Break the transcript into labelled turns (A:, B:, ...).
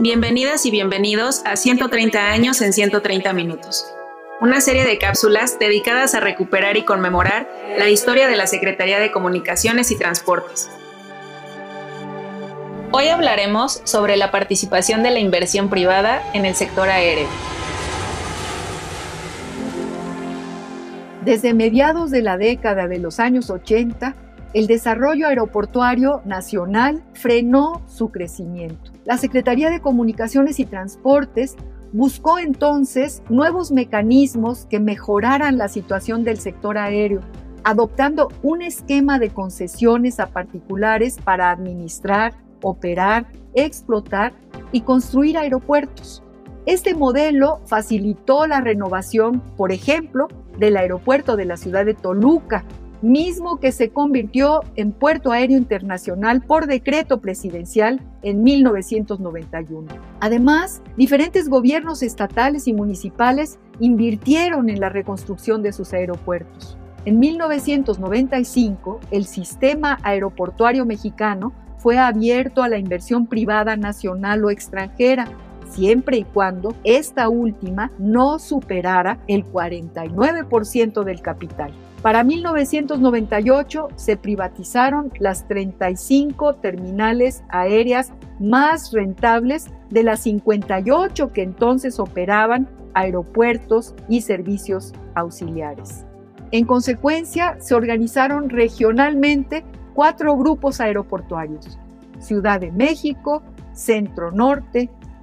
A: Bienvenidas y bienvenidos a 130 años en 130 minutos, una serie de cápsulas dedicadas a recuperar y conmemorar la historia de la Secretaría de Comunicaciones y Transportes. Hoy hablaremos sobre la participación de la inversión privada en el sector aéreo.
B: Desde mediados de la década de los años 80, el desarrollo aeroportuario nacional frenó su crecimiento. La Secretaría de Comunicaciones y Transportes buscó entonces nuevos mecanismos que mejoraran la situación del sector aéreo, adoptando un esquema de concesiones a particulares para administrar, operar, explotar y construir aeropuertos. Este modelo facilitó la renovación, por ejemplo, del aeropuerto de la ciudad de Toluca, mismo que se convirtió en puerto aéreo internacional por decreto presidencial en 1991. Además, diferentes gobiernos estatales y municipales invirtieron en la reconstrucción de sus aeropuertos. En 1995, el sistema aeroportuario mexicano fue abierto a la inversión privada nacional o extranjera, siempre y cuando esta última no superara el 49% del capital. Para 1998 se privatizaron las 35 terminales aéreas más rentables de las 58 que entonces operaban aeropuertos y servicios auxiliares. En consecuencia, se organizaron regionalmente cuatro grupos aeroportuarios, Ciudad de México, Centro Norte,